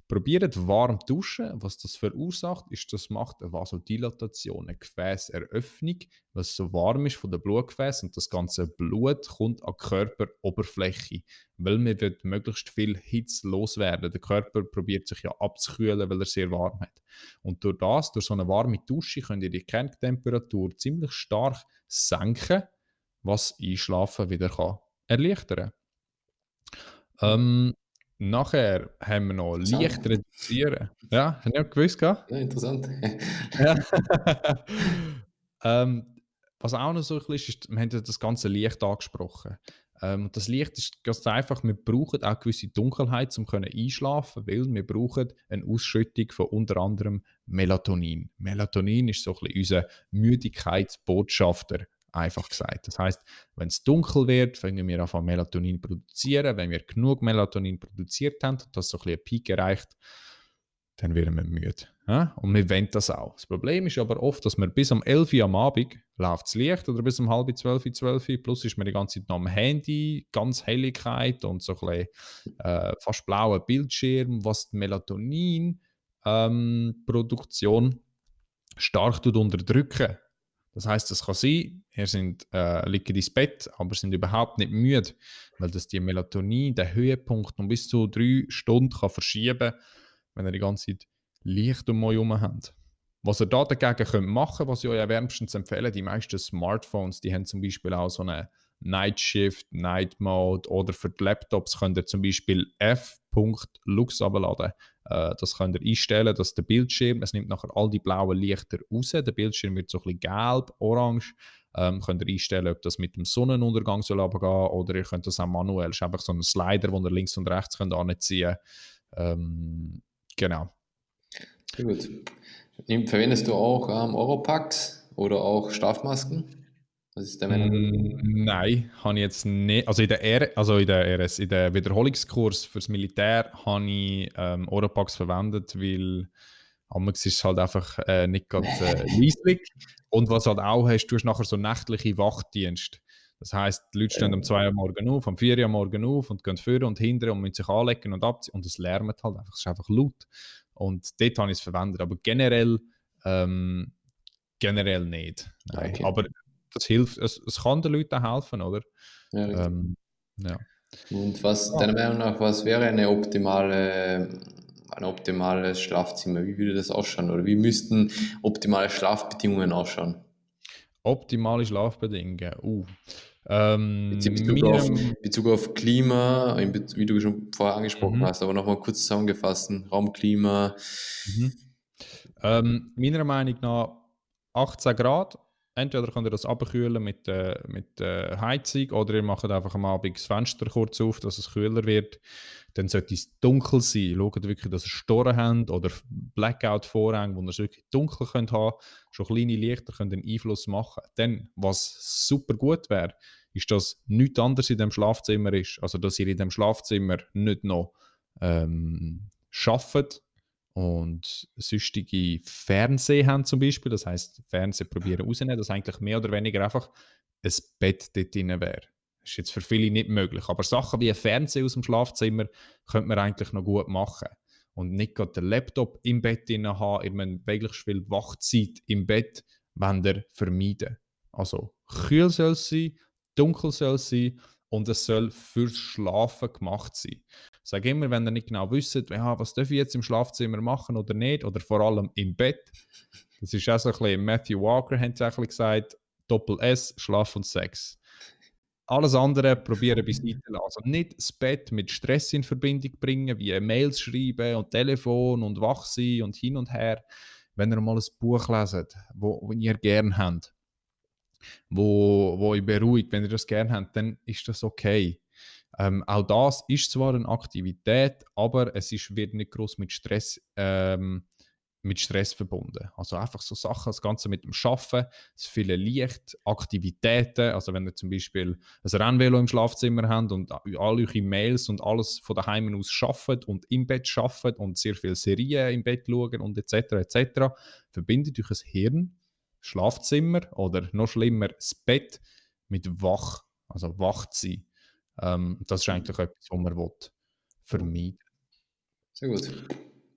probiert warm duschen. Was das verursacht, ist, das macht eine Vasodilatation, eine Gefäßeröffnung, was so warm ist von der Blutgefäß und das ganze Blut kommt an die Körperoberfläche, weil man wird möglichst viel Hitze loswerden. Der Körper probiert sich ja abzukühlen, weil er sehr warm hat. Und durch das, durch so eine warme Dusche, könnt ihr die Kerntemperatur ziemlich stark senken, was Einschlafen wieder kann erleichtern. Ähm, nachher haben wir noch leicht reduzieren. Ja, du nicht gewusst? Ja, interessant. ja. ähm, was auch noch so ein bisschen ist, wir haben das ganze Licht angesprochen. Ähm, das Licht ist ganz einfach, wir brauchen auch gewisse Dunkelheit, um einschlafen weil wir brauchen eine Ausschüttung von unter anderem Melatonin. Melatonin ist so ein bisschen unser Müdigkeitsbotschafter einfach gesagt. Das heißt, wenn es dunkel wird, fangen wir an Melatonin produzieren. Wenn wir genug Melatonin produziert haben und das so ein bisschen Peak erreicht, dann werden wir müde. Ja? Und wir wollen das auch. Das Problem ist aber oft, dass wir bis um 11 Uhr am Abend läuft das Licht oder bis um halb 12 Uhr, 12 Uhr, plus ist man die ganze Zeit noch am Handy, ganz Helligkeit und so ein bisschen, äh, fast blauer Bildschirm, was die Melatonin-Produktion ähm, stark unterdrücken. Das heißt, es kann sein, ihr sind, äh, liegt ins Bett, aber sind überhaupt nicht müde, weil das die Melatonin, der Höhepunkt, um bis zu drei Stunden kann verschieben wenn ihr die ganze Zeit Licht um euch herum habt. Was ihr da dagegen könnt machen was ich euch wärmstens empfehle, die meisten Smartphones, die haben zum Beispiel auch so eine Night Shift, Night Mode oder für die Laptops könnt ihr zum Beispiel f.lux abladen. Äh, das könnt ihr einstellen, dass der Bildschirm, es nimmt nachher all die blauen Lichter raus, der Bildschirm wird so ein bisschen gelb, orange. Ähm, könnt ihr einstellen, ob das mit dem Sonnenuntergang soll abgehen oder ihr könnt das auch manuell. Ist einfach so ein Slider, den ihr links und rechts könnt anziehen ähm, Genau. Gut. Verwendest du auch ähm, Oropax oder auch Strafmasken? Was ist der Meinung? Mm, nein, habe ich jetzt nicht. Also in der, R, also in der RS, in der Wiederholungskurs fürs Militär habe ich ähm, Oropax verwendet, weil es ist halt einfach äh, nicht ganz äh, leislich. Und was halt auch hast, du hast nachher so nächtliche Wachdienst. Das heisst, die Leute stehen um 2 Uhr morgen auf, um 4 Uhr morgen auf und gehen vorne und hinten und müssen sich anlegen und abziehen. Und es lärmt halt einfach, es ist einfach laut. Und dort habe ich es verwendet. Aber generell, ähm, generell nicht. Nein. Okay. Aber das hilft, es, es kann den Leuten helfen, oder? Ja, ähm, ja. Und was, deiner Meinung nach, was wäre eine optimale, ein optimales Schlafzimmer? Wie würde das ausschauen? Oder wie müssten optimale Schlafbedingungen ausschauen? Optimale Schlafbedingungen. Uh. Ähm, in Bezug, auf, Bezug auf Klima, wie du schon vorher angesprochen mhm. hast, aber nochmal kurz zusammengefasst: Raumklima. Mhm. Ähm, meiner Meinung nach 18 Grad. Entweder könnt ihr das abkühlen mit, äh, mit äh, Heizung oder ihr macht einfach am Abend das Fenster kurz auf, dass es kühler wird dann sollte es dunkel sein. Schaut wirklich, dass ihr Storen habt oder Blackout-Vorhänge, wo ihr es wirklich dunkel könnt haben Schon kleine Lichter können einen Einfluss machen. Dann, was super gut wäre, ist, dass nichts anderes in dem Schlafzimmer ist. Also, dass ihr in dem Schlafzimmer nicht noch ähm, arbeitet und sonstige Fernsehen haben zum Beispiel. Das heißt, Fernsehen probieren rausnehmen, dass eigentlich mehr oder weniger einfach ein Bett dort drin wäre. Das ist jetzt für viele nicht möglich. Aber Sachen wie ein Fernseher aus dem Schlafzimmer könnte man eigentlich noch gut machen. Und nicht gerade den Laptop im Bett haben, ihr müsst möglichst viel Wachzeit im Bett wenn ihr vermeiden. Also kühl soll es sein, dunkel soll es sein und es soll fürs Schlafen gemacht sein. Ich sage immer, wenn ihr nicht genau wisst, ja, was darf ich jetzt im Schlafzimmer machen oder nicht, oder vor allem im Bett, das ist auch so ein bisschen, Matthew Walker hat es gesagt, Doppel S, Schlaf und Sex. Alles andere probieren beiseite lassen. Also nicht das Bett mit Stress in Verbindung bringen, wie Mails schreiben und Telefon und wach sein und hin und her. Wenn ihr mal ein Buch leset, wo, wo ihr gerne habt, wo, wo euch beruhigt, wenn ihr das gerne habt, dann ist das okay. Ähm, auch das ist zwar eine Aktivität, aber es ist, wird nicht groß mit Stress ähm, mit Stress verbunden. Also einfach so Sachen, das Ganze mit dem Schaffen, das viele Licht, Aktivitäten, also wenn ihr zum Beispiel ein Rennvelo im Schlafzimmer habt und all eure Mails und alles von daheim aus schafft und im Bett schafft und sehr viele Serien im Bett schauen und etc. etc. verbindet euch das Hirn, Schlafzimmer oder noch schlimmer das Bett mit wach, also wach zu sein. Ähm, das ist eigentlich etwas, was man vermeiden Sehr gut.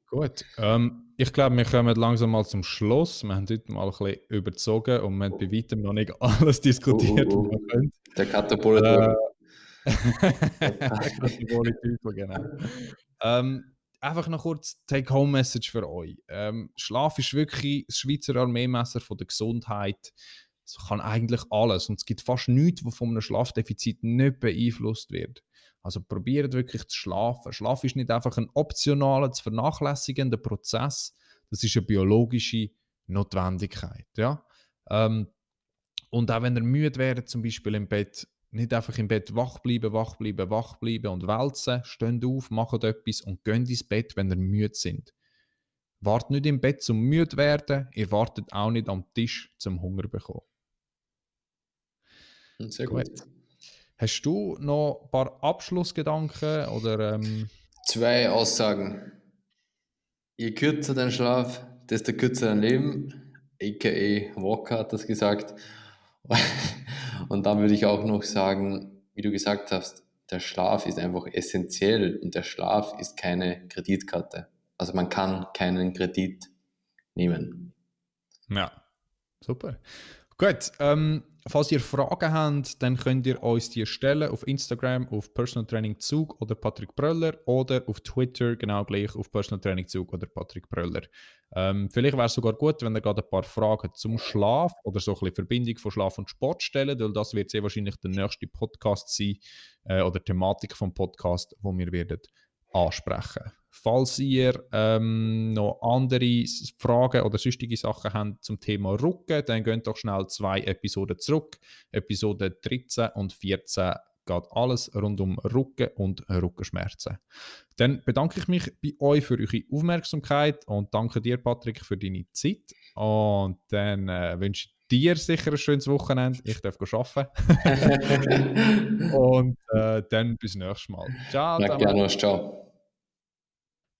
Gut. Ähm, ich glaube, wir kommen langsam mal zum Schluss. Wir haben heute mal ein bisschen überzogen und wir haben bei weitem noch nicht alles diskutiert, uh, uh, uh. Der Katapult. Äh, genau. Ähm, einfach noch kurz Take-Home-Message für euch. Ähm, Schlaf ist wirklich das Schweizer Armeemesser von der Gesundheit. Es kann eigentlich alles und es gibt fast nichts, was von einem Schlafdefizit nicht beeinflusst wird. Also probiert wirklich zu schlafen. Schlaf ist nicht einfach ein optionaler, zu vernachlässigender Prozess. Das ist eine biologische Notwendigkeit. Ja? Ähm, und auch wenn ihr müde werdet, zum Beispiel im Bett, nicht einfach im Bett wach bleiben, wach bleiben, wach bleiben und wälzen. Steht auf, macht etwas und geht ins Bett, wenn ihr müde sind. Wartet nicht im Bett zum müde werden, ihr wartet auch nicht am Tisch zum Hunger bekommen. Sehr gut. gut. Hast du noch ein paar Abschlussgedanken oder? Ähm... Zwei Aussagen. Je kürzer dein Schlaf, desto kürzer dein Leben. AKA Walker hat das gesagt. Und dann würde ich auch noch sagen, wie du gesagt hast, der Schlaf ist einfach essentiell und der Schlaf ist keine Kreditkarte. Also man kann keinen Kredit nehmen. Ja, super. Gut, ähm, falls ihr Fragen habt, dann könnt ihr uns die stellen auf Instagram, auf Personal Training Zug oder Patrick Bröller oder auf Twitter genau gleich auf Personal Training Zug oder Patrick Bröller. Ähm, vielleicht wäre es sogar gut, wenn ihr gerade ein paar Fragen zum Schlaf oder so ein bisschen Verbindung von Schlaf und Sport stellen, weil das wird sehr wahrscheinlich der nächste Podcast sein äh, oder Thematik vom Podcast, wo wir werden ansprechen. Falls ihr ähm, noch andere Fragen oder sonstige Sachen habt zum Thema Rücken, dann geht doch schnell zwei Episoden zurück. Episode 13 und 14 geht alles rund um Rücken und Rückenschmerzen. Dann bedanke ich mich bei euch für eure Aufmerksamkeit und danke dir, Patrick, für deine Zeit. Und dann äh, wünsche ich dir sicher ein schönes Wochenende. Ich darf arbeiten. und äh, dann bis nächstes Mal. Ciao. Ciao.